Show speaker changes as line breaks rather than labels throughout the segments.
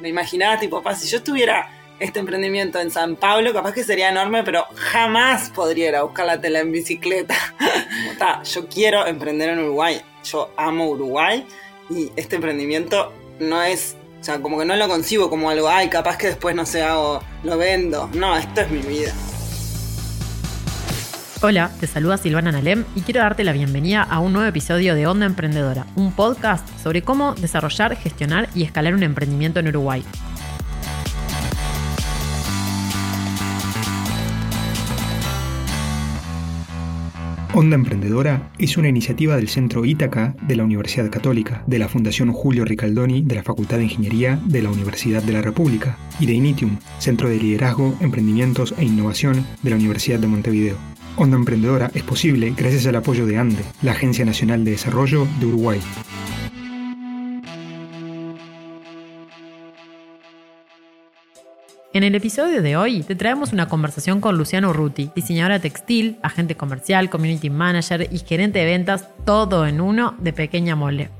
me imaginaba tipo, pa, si yo tuviera este emprendimiento en San Pablo, capaz que sería enorme, pero jamás podría ir a buscar la tela en bicicleta. yo quiero emprender en Uruguay, yo amo Uruguay y este emprendimiento no es, o sea, como que no lo concibo como algo, ay, capaz que después no sé, hago, lo vendo. No, esto es mi vida.
Hola, te saluda Silvana Nalem y quiero darte la bienvenida a un nuevo episodio de Onda Emprendedora, un podcast sobre cómo desarrollar, gestionar y escalar un emprendimiento en Uruguay.
Onda Emprendedora es una iniciativa del Centro Ítaca de la Universidad Católica, de la Fundación Julio Ricaldoni de la Facultad de Ingeniería de la Universidad de la República y de Initium, Centro de Liderazgo, Emprendimientos e Innovación de la Universidad de Montevideo. Onda Emprendedora es posible gracias al apoyo de ANDE, la Agencia Nacional de Desarrollo de Uruguay.
En el episodio de hoy te traemos una conversación con Luciano Urruti, diseñadora textil, agente comercial, community manager y gerente de ventas, todo en uno de Pequeña Mole.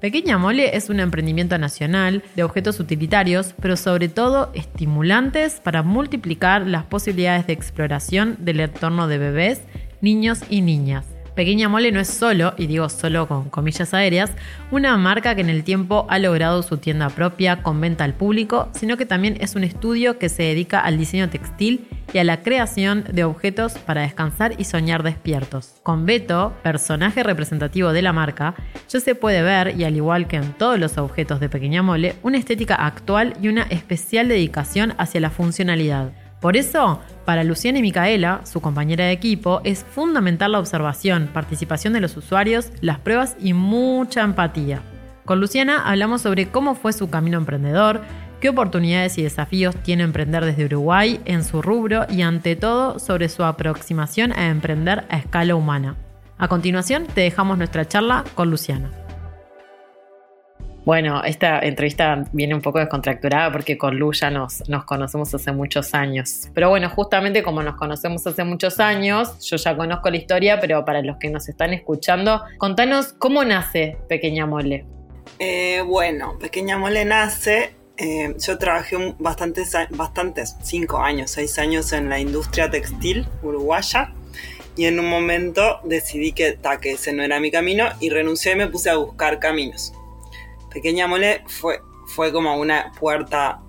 Pequeña Mole es un emprendimiento nacional de objetos utilitarios, pero sobre todo estimulantes para multiplicar las posibilidades de exploración del entorno de bebés, niños y niñas. Pequeña Mole no es solo, y digo solo con comillas aéreas, una marca que en el tiempo ha logrado su tienda propia con venta al público, sino que también es un estudio que se dedica al diseño textil y a la creación de objetos para descansar y soñar despiertos. Con Beto, personaje representativo de la marca, ya se puede ver, y al igual que en todos los objetos de Pequeña Mole, una estética actual y una especial dedicación hacia la funcionalidad. Por eso, para Luciana y Micaela, su compañera de equipo, es fundamental la observación, participación de los usuarios, las pruebas y mucha empatía. Con Luciana hablamos sobre cómo fue su camino emprendedor, qué oportunidades y desafíos tiene emprender desde Uruguay en su rubro y ante todo sobre su aproximación a emprender a escala humana. A continuación te dejamos nuestra charla con Luciana. Bueno, esta entrevista viene un poco descontracturada porque con Lu ya nos, conocemos hace muchos años. Pero bueno, justamente como nos conocemos hace muchos años, yo ya conozco la historia, pero para los que nos están escuchando, contanos cómo nace Pequeña Mole.
Eh, bueno, Pequeña Mole nace eh, yo trabajé bastantes, bastantes, cinco años, seis años en la industria textil uruguaya y en un momento decidí que, que ese no era mi camino y renuncié y me puse a buscar caminos. Pequeña Mole fue, fue como una puerta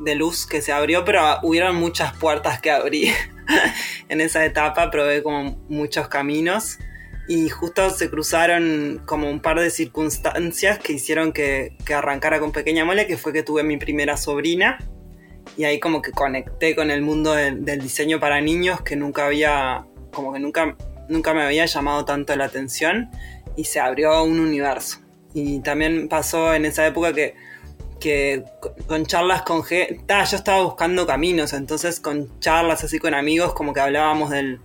de luz que se abrió, pero hubieron muchas puertas que abrí. en esa etapa probé como muchos caminos y justo se cruzaron como un par de circunstancias que hicieron que, arrancara con Pequeña Mole, que fue que tuve mi primera sobrina y ahí como que conecté con el mundo del diseño para niños que nunca había, como que nunca, nunca me había llamado tanto la atención y se abrió un universo. Y también pasó en esa época que, que con charlas con gente, yo estaba buscando caminos, entonces con charlas así con amigos como que hablábamos del,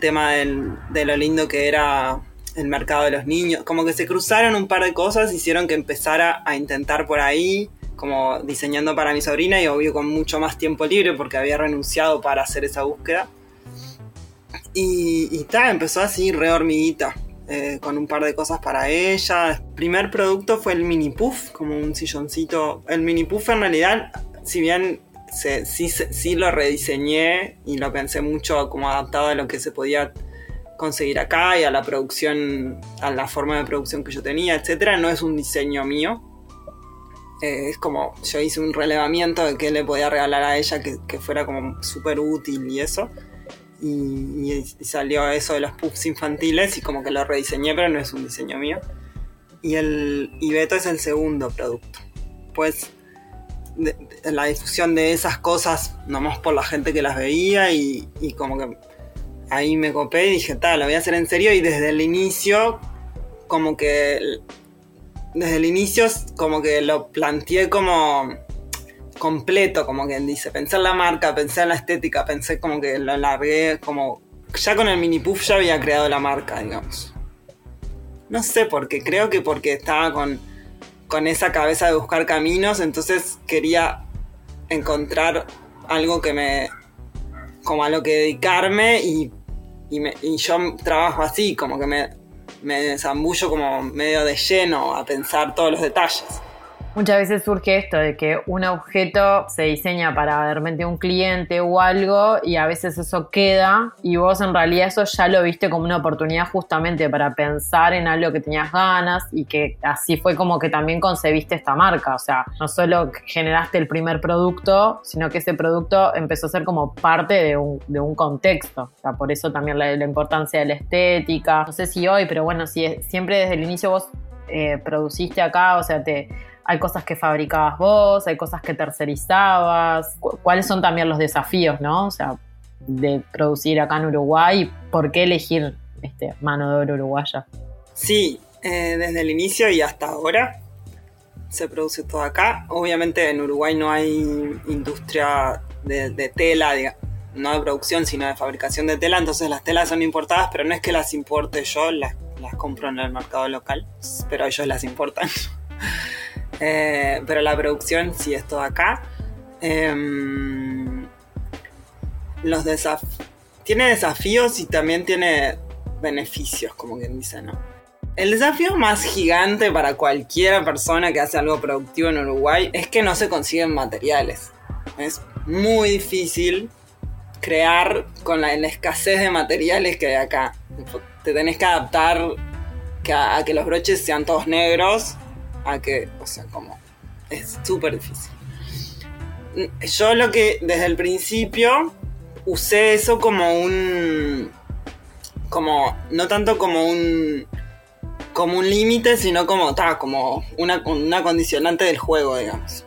tema de lo lindo que era el mercado de los niños, como que se cruzaron un par de cosas, hicieron que empezara a intentar por ahí, como diseñando para mi sobrina y obvio con mucho más tiempo libre porque había renunciado para hacer esa búsqueda. Y, y empezó así re hormiguita. Eh, con un par de cosas para ella. El primer producto fue el mini puff, como un silloncito. El mini puff en realidad, si bien sí, sí, lo rediseñé y lo pensé mucho como adaptado a lo que se podía conseguir acá y a la producción, a la forma de producción que yo tenía, etcétera, no es un diseño mío. Eh, es como yo hice un relevamiento de qué le podía regalar a ella que, que fuera como súper útil y eso y, salió eso de los puffs infantiles y como que lo rediseñé, pero no es un diseño mío. Y, el, y Beto es el segundo producto. Pues la difusión de esas cosas, nomás por la gente que las veía y, y como que ahí me copé y dije, tal, lo voy a hacer en serio y desde el inicio, como que... Desde el inicio como que lo planteé como completo, como quien dice. Pensé en la marca, pensé en la estética, pensé como que lo largué, como. Ya con el mini puff ya había creado la marca, digamos. No sé por qué, creo que porque estaba con, con esa cabeza de buscar caminos, entonces quería encontrar algo que me. como a lo que dedicarme y, y, yo trabajo así, como que me, me desambullo como medio de lleno a pensar todos los detalles.
Muchas veces surge esto de que un objeto se diseña para de repente un cliente o algo y a veces eso queda y vos en realidad eso ya lo viste como una oportunidad justamente para pensar en algo que tenías ganas y que así fue como que también concebiste esta marca. O sea, no solo generaste el primer producto, sino que ese producto empezó a ser como parte de un, de un contexto. O sea, por eso también la, importancia de la estética. No sé si hoy, pero bueno, si siempre desde el inicio vos eh, produciste acá, o sea, te hay cosas que fabricabas vos, hay cosas que tercerizabas. ¿Cuáles son también los desafíos, no? O sea, de producir acá en Uruguay, ¿por qué elegir este, mano de obra uruguaya?
Sí, eh, desde el inicio y hasta ahora se produce todo acá. Obviamente en Uruguay no hay industria de, tela, no de producción, sino de fabricación de tela, entonces las telas son importadas, pero no es que las importe yo, las, las compro en el mercado local, pero ellos las importan. Eh, pero la producción sí es todo acá. Em, los tiene desafíos y también tiene beneficios, como quien dice, ¿no? El desafío más gigante para cualquier persona que hace algo productivo en Uruguay es que no se consiguen materiales. Es muy difícil crear con la, escasez de materiales que hay acá. Te tenés que adaptar a que los broches sean todos negros a que, o sea, como es súper difícil. Yo lo que desde el principio usé eso como un, como, no tanto como un, como un límite, sino como, ta, como una, una condicionante del juego, digamos.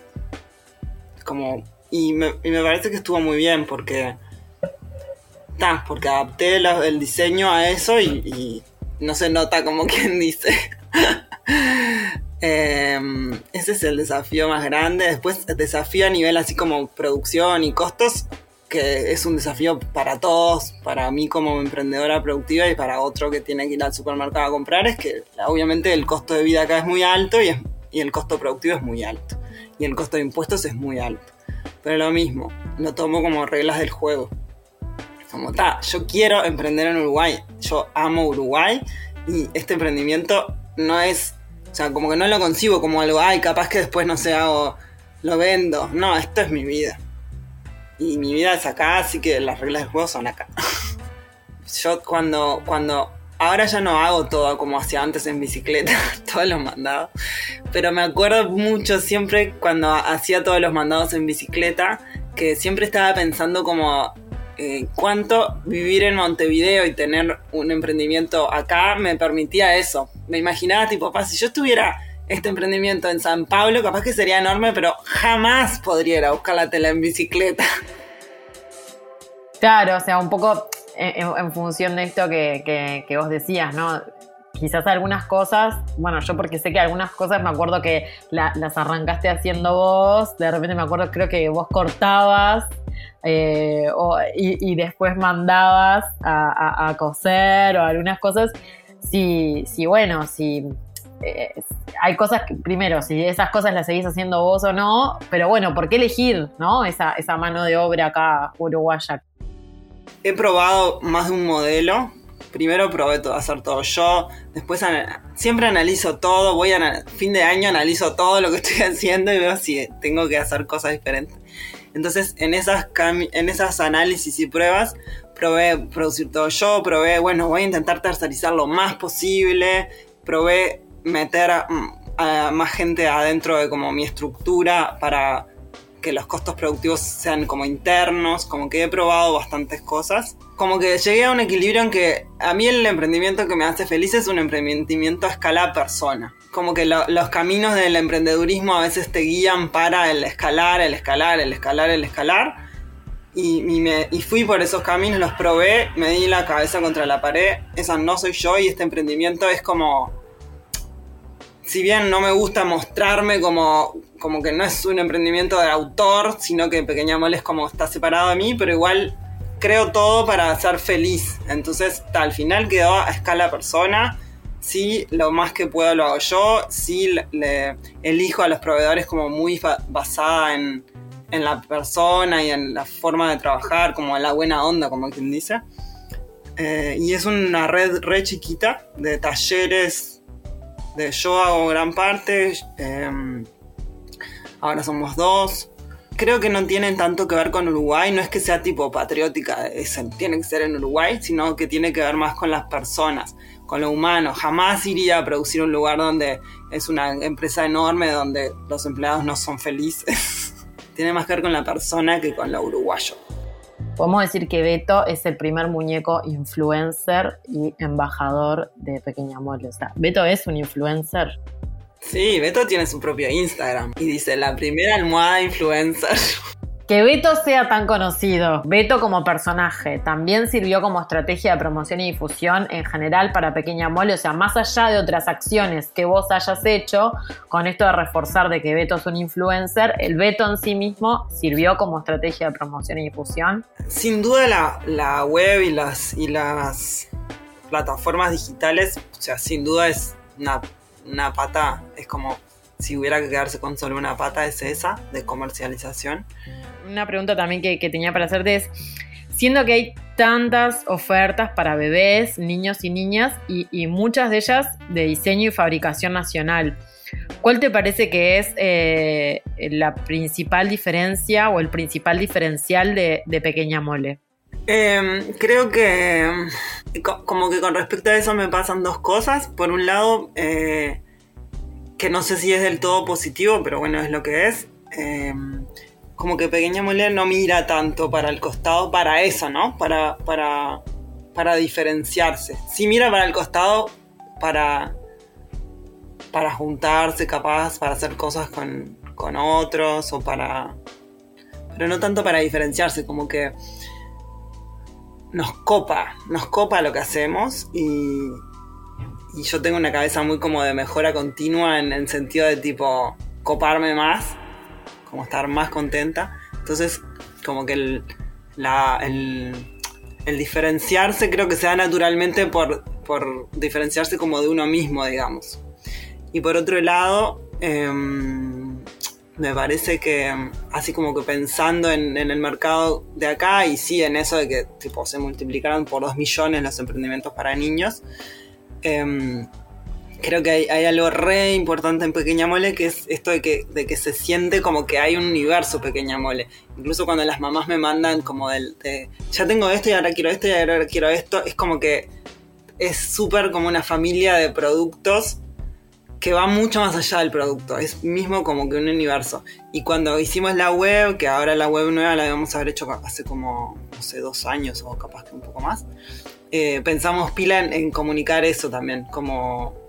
Como, y me, parece que estuvo muy bien porque, porque adapté el diseño a eso y no se nota como quien dice. Em, ese es el desafío más grande. Después, el desafío a nivel así como producción y costos, que es un desafío para todos, para mí como emprendedora productiva y para otro que tiene que ir al supermercado a comprar, es que obviamente el costo de vida acá es muy alto y, y el costo productivo es muy alto. Y el costo de impuestos es muy alto. Pero lo mismo, lo tomo como reglas del juego. Como está, yo quiero emprender en Uruguay, yo amo Uruguay y este emprendimiento no es o sea, como que no lo concibo como algo, ay, capaz que después no sé, hago, lo vendo. No, esto es mi vida. Y mi vida es acá, así que las reglas del juego son acá. Yo cuando, cuando, ahora ya no hago todo como hacía antes en bicicleta, todos los mandados. Pero me acuerdo mucho siempre cuando hacía todos los mandados en bicicleta, que siempre estaba pensando como eh, cuánto vivir en Montevideo y tener un emprendimiento acá me permitía eso. Me imaginaba, tipo, papá, si yo tuviera este emprendimiento en San Pablo, capaz que sería enorme, pero jamás podría ir a buscar la tela en bicicleta.
Claro, o sea, un poco en, función de esto que, que, vos decías, ¿no? Quizás algunas cosas, bueno, yo porque sé que algunas cosas me acuerdo que las arrancaste haciendo vos, de repente me acuerdo, creo que vos cortabas eh, y, después mandabas a, coser o algunas cosas. Si, si bueno, si eh, hay cosas que, primero, si esas cosas las seguís haciendo vos o no, pero bueno, ¿por qué elegir ¿no? esa, esa mano de obra acá uruguaya?
He probado más de un modelo. Primero probé todo, hacer todo yo, después siempre analizo todo, voy a fin de año analizo todo lo que estoy haciendo y veo si tengo que hacer cosas diferentes. Entonces, en esas, en esas análisis y pruebas, probé producir todo yo, probé, bueno, voy a intentar tercerizar lo más posible, probé meter a, más gente adentro de como mi estructura para que los costos productivos sean como internos, como que he probado bastantes cosas. Como que llegué a un equilibrio en que a mí el emprendimiento que me hace feliz es un emprendimiento a escala persona como que los caminos del emprendedurismo a veces te guían para el escalar, el escalar, el escalar, el escalar. Y, me, y, fui por esos caminos, los probé, me di la cabeza contra la pared. Esa no soy yo y este emprendimiento es como. Si bien no me gusta mostrarme como, como que no es un emprendimiento de autor, sino que Pequeña Mole es como está separado de mí, pero igual creo todo para ser feliz. Entonces, al final quedó a escala persona sí, lo más que puedo lo hago yo, sí elijo a los proveedores como muy basada en, la persona y en la forma de trabajar, como en la buena onda, como quien dice. Eh, y es una red re chiquita de talleres, de yo hago gran parte, em, ahora somos dos. Creo que no tienen tanto que ver con Uruguay, no es que sea tipo patriótica, tiene que ser en Uruguay, sino que tiene que ver más con las personas, con lo humano. Jamás iría a producir un lugar donde es una empresa enorme, donde los empleados no son felices. tiene más que ver con la persona que con lo uruguayo.
Podemos decir que Beto es el primer muñeco influencer y embajador de Pequeña Mole. O sea, Beto es un influencer.
Sí, Beto tiene su propio Instagram y dice la primera almohada influencer.
Que Beto sea tan conocido, Beto como personaje, también sirvió como estrategia de promoción y difusión en general para Pequeña Mole, o sea, más allá de otras acciones que vos hayas hecho, con esto de reforzar de que Beto es un influencer, el Beto en sí mismo sirvió como estrategia de promoción y difusión.
Sin duda la, la web y las, y las plataformas digitales, o sea, sin duda es una, una pata, es como si hubiera que quedarse con solo una pata, es esa, de comercialización
una pregunta también que, tenía para hacerte es, siendo que hay tantas ofertas para bebés, niños y niñas, y, muchas de ellas de diseño y fabricación nacional, ¿cuál te parece que es eh, la principal diferencia o el principal diferencial de, Pequeña Mole?
Em, creo que como que con respecto a eso me pasan dos cosas. Por un lado, eh, que no sé si es del todo positivo, pero bueno, es lo que es. Em, como que Pequeña Mole no mira tanto para el costado para eso, ¿no? Para, para, para diferenciarse. Sí mira para el costado para, para juntarse, capaz, para hacer cosas con, con otros o para... Pero no tanto para diferenciarse, como que nos copa, nos copa lo que hacemos y, y yo tengo una cabeza muy como de mejora continua en el sentido de tipo coparme más como estar más contenta. Entonces, como que el, el, diferenciarse creo que se da naturalmente por, por, diferenciarse como de uno mismo, digamos. Y por otro lado, em, me parece que así como que pensando en, el mercado de acá y sí en eso de que se multiplicaron por dos millones los emprendimientos para niños, em, creo que hay, algo re importante en Pequeña Mole que es esto de que, de que se siente como que hay un universo Pequeña Mole. Incluso cuando las mamás me mandan como del, de, ya tengo esto y ahora quiero esto y ahora quiero esto, es como que es súper como una familia de productos que va mucho más allá del producto, es mismo como que un universo. Y cuando hicimos la web, que ahora la web nueva la debemos haber hecho hace como, no sé, dos años o capaz que un poco más, eh, pensamos pila en comunicar eso también, como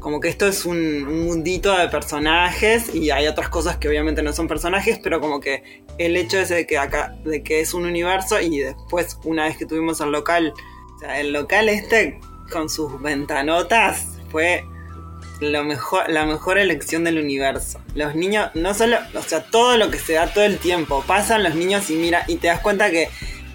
como que esto es un, mundito de personajes y hay otras cosas que obviamente no son personajes, pero como que el hecho de que acá, de que es un universo y después una vez que tuvimos el local, o sea, el local este con sus ventanotas fue lo mejor, la mejor elección del universo. Los niños, no solo, o sea, todo lo que se da todo el tiempo, pasan los niños y mira, y te das cuenta que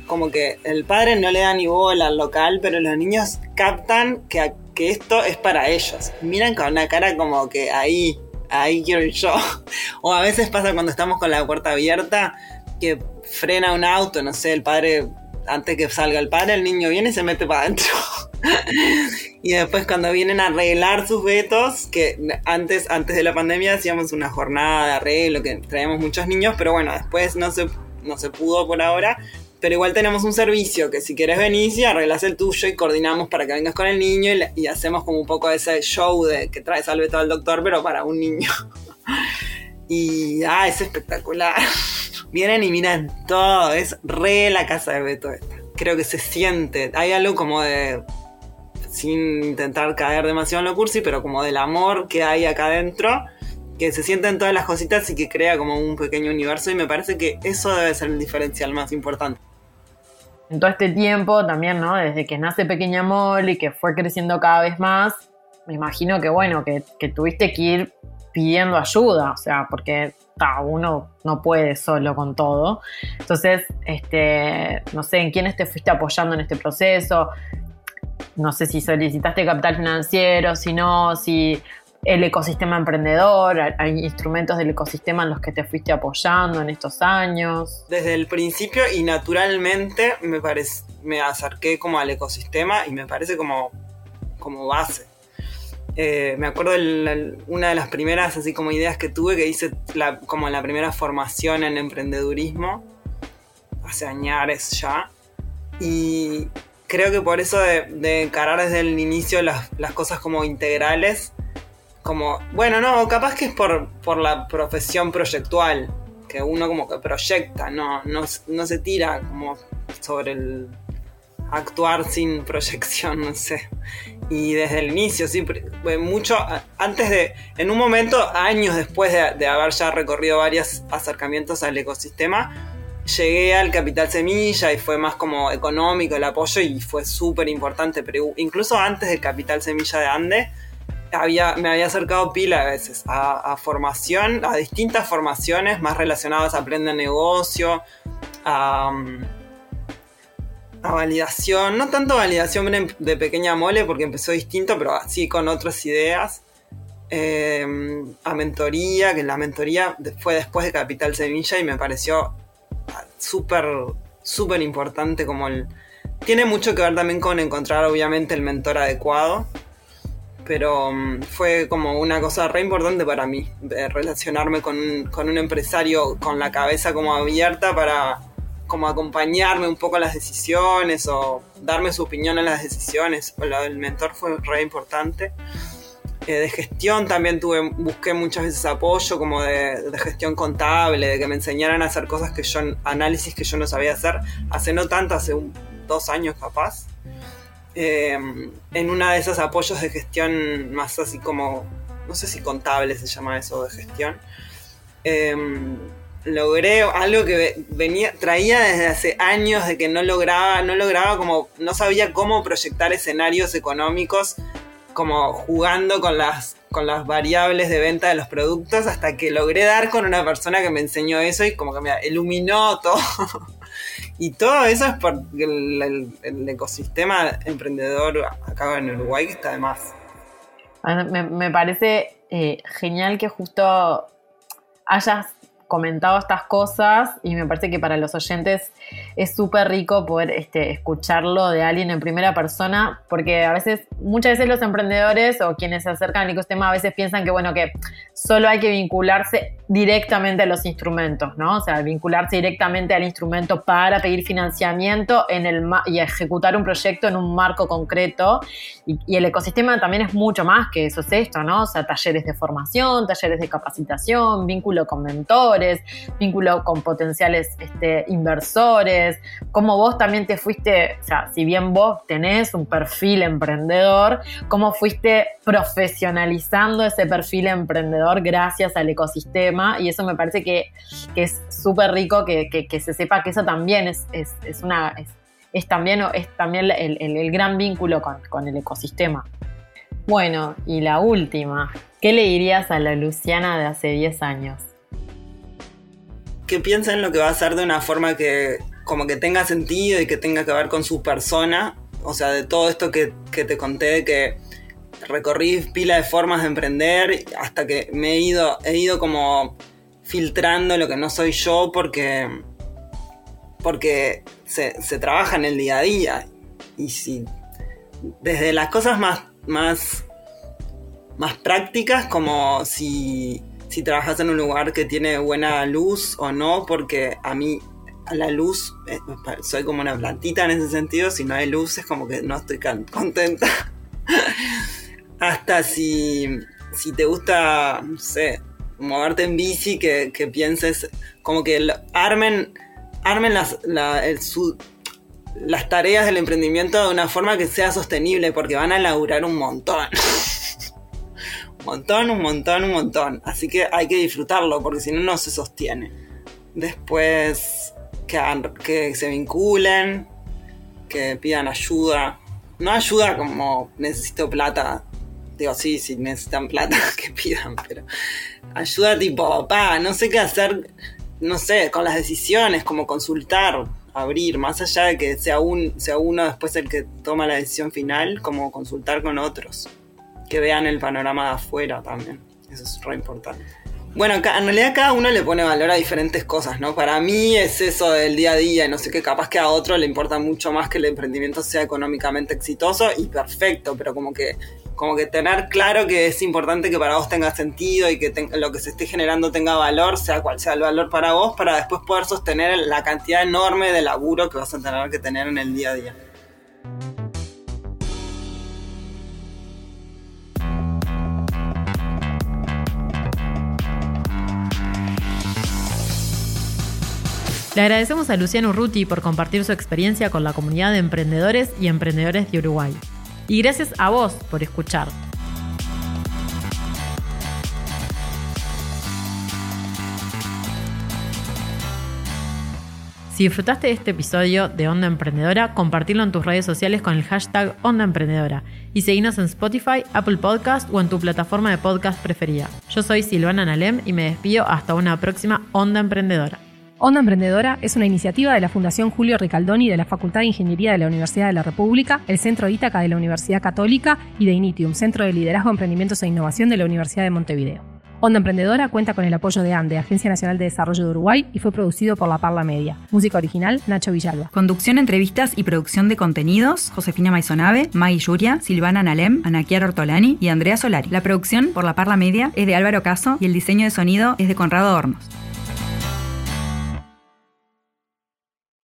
como que el padre no le da ni bola al local, pero los niños captan que que esto es para ellos. Miran con una cara como que ahí, ahí quiero yo. O a veces pasa cuando estamos con la puerta abierta que frena un auto, no sé, el padre, antes que salga el padre, el niño viene y se mete para adentro. y después cuando vienen a arreglar sus vetos, que antes, antes de la pandemia hacíamos una jornada de arreglo, que traíamos muchos niños, pero bueno, después no se, no se pudo por ahora, pero igual tenemos un servicio que si quieres venir y arreglas el tuyo y coordinamos para que vengas con el niño y, hacemos como un poco ese show de que traes al veto al doctor, pero para un niño. y ah, es espectacular. Vienen y miran todo, es re la casa de Beto esta. Creo que se siente, hay algo como de sin intentar caer demasiado en lo cursi, pero como del amor que hay acá adentro, que se sienten todas las cositas y que crea como un pequeño universo y me parece que eso debe ser el diferencial más importante
en todo este tiempo también, ¿no? Desde que nace Pequeña Molly, que fue creciendo cada vez más, me imagino que, bueno, que, tuviste que ir pidiendo ayuda, o sea, porque uno no puede solo con todo. Entonces, este, no sé, ¿en quiénes te fuiste apoyando en este proceso? No sé si solicitaste capital financiero, si no, si el ecosistema emprendedor, hay instrumentos del ecosistema en los que te fuiste apoyando en estos años.
Desde el principio y naturalmente me, me acerqué como al ecosistema y me parece como, como base. Eh, me acuerdo de una de las primeras así como ideas que tuve que hice la, como la primera formación en emprendedurismo hace años ya y creo que por eso de, encarar desde el inicio las, cosas como integrales como bueno no capaz que es por, por la profesión proyectual que uno como que proyecta no, no, no se tira como sobre el actuar sin proyección, no sé. Y desde el inicio, sí, mucho antes de, en un momento, años después de, haber ya recorrido varios acercamientos al ecosistema, llegué al Capital Semilla y fue más como económico el apoyo y fue súper importante, pero incluso antes del Capital Semilla de Ande, me había acercado pila a veces a, formación, a distintas formaciones más relacionadas a aprender negocio, a a validación, no tanto validación de pequeña mole porque empezó distinto, pero así con otras ideas. Eh, a mentoría, que la mentoría fue después de Capital Semilla y me pareció ah, súper, súper importante como el... Tiene mucho que ver también con encontrar obviamente el mentor adecuado, pero mm, fue como una cosa re importante para mí, de relacionarme con con un empresario con la cabeza como abierta para como acompañarme un poco a las decisiones o darme su opinión en las decisiones. El mentor fue re importante. Eh, de gestión también tuve, busqué muchas veces apoyo como de, gestión contable, de que me enseñaran a hacer cosas que yo, análisis que yo no sabía hacer, hace no tanto, hace dos años capaz. Eh, en una de esos apoyos de gestión más así como, no sé si contable se llama eso de gestión. Eh, logré algo que venía traía desde hace años de que no lograba no lograba como no sabía cómo proyectar escenarios económicos como jugando con las con las variables de venta de los productos hasta que logré dar con una persona que me enseñó eso y como que me iluminó todo y todo eso es por el, ecosistema emprendedor acá en Uruguay está de más.
Me, me parece eh, genial que justo hayas comentado estas cosas y me parece que para los oyentes es súper rico poder este, escucharlo de alguien en primera persona, porque a veces, muchas veces los emprendedores o quienes se acercan al ecosistema a veces piensan que, bueno, que solo hay que vincularse directamente a los instrumentos, ¿no? O sea, vincularse directamente al instrumento para pedir financiamiento en el y ejecutar un proyecto en un marco concreto. Y, el ecosistema también es mucho más que eso, es esto, ¿no? O sea, talleres de formación, talleres de capacitación, vínculo con mentores vínculo con potenciales este, inversores, cómo vos también te fuiste, o sea, si bien vos tenés un perfil emprendedor, cómo fuiste profesionalizando ese perfil emprendedor gracias al ecosistema y eso me parece que, es súper rico que, se sepa que eso también es, una... Es, también, es también el, gran vínculo con, con el ecosistema. Bueno, y la última, ¿qué le dirías a la Luciana de hace 10 años?
que piensa en lo que va a hacer de una forma que como que tenga sentido y que tenga que ver con su persona. O sea, de todo esto que, te conté que recorrí pila de formas de emprender hasta que me he ido, he ido como filtrando lo que no soy yo porque, porque se, se trabaja en el día a día. Y si desde las cosas más, más, más prácticas, como si si trabajas en un lugar que tiene buena luz o no, porque a mí la luz, eh, soy como una plantita en ese sentido, si no hay luz es como que no estoy contenta. Hasta si, si te gusta, moverte en bici, que, pienses como que armen, armen las, las tareas del emprendimiento de una forma que sea sostenible, porque van a laburar un montón. montón, un montón, un montón. Así que hay que disfrutarlo porque si no, no se sostiene. Después que, que se vinculen, que pidan ayuda. No ayuda como necesito plata. Digo, sí, si necesitan plata, que pidan, pero ayuda tipo, pa, no sé qué hacer, no sé, con las decisiones, como consultar, abrir, más allá de que sea, un, sea uno después el que toma la decisión final, como consultar con otros que vean el panorama de afuera también. Eso es re importante. Bueno, en realidad cada uno le pone valor a diferentes cosas, ¿no? Para mí es eso del día a día, y no sé qué, capaz que a otro le importa mucho más que el emprendimiento sea económicamente exitoso y perfecto, pero como que como que tener claro que es importante que para vos tenga sentido y que lo que se esté generando tenga valor, sea cual sea el valor para vos, para después poder sostener la cantidad enorme de laburo que vas a tener que tener en el día a día.
Le agradecemos a Luciano Ruti por compartir su experiencia con la comunidad de emprendedores y emprendedores de Uruguay. Y gracias a vos por escuchar. Si disfrutaste de este episodio de Onda Emprendedora, compartilo en tus redes sociales con el hashtag Onda Emprendedora y seguinos en Spotify, Apple Podcast o en tu plataforma de podcast preferida. Yo soy Silvana Nalem y me despido hasta una próxima Onda Emprendedora.
Onda Emprendedora es una iniciativa de la Fundación Julio Ricaldoni de la Facultad de Ingeniería de la Universidad de la República, el Centro Ítaca de la Universidad Católica y de Initium, Centro de Liderazgo, Emprendimientos e Innovación de la Universidad de Montevideo. Onda Emprendedora cuenta con el apoyo de ANDE, Agencia Nacional de Desarrollo de Uruguay, y fue producido por La Parla Media. Música original, Nacho Villalba.
Conducción, entrevistas y producción de contenidos, Josefina Maisonave, Maggie Yuria, Silvana Nalem, Anaquiar Ortolani y Andrea Solari. La producción por La Parla Media es de Álvaro Caso y el diseño de sonido es de Conrado Hornos.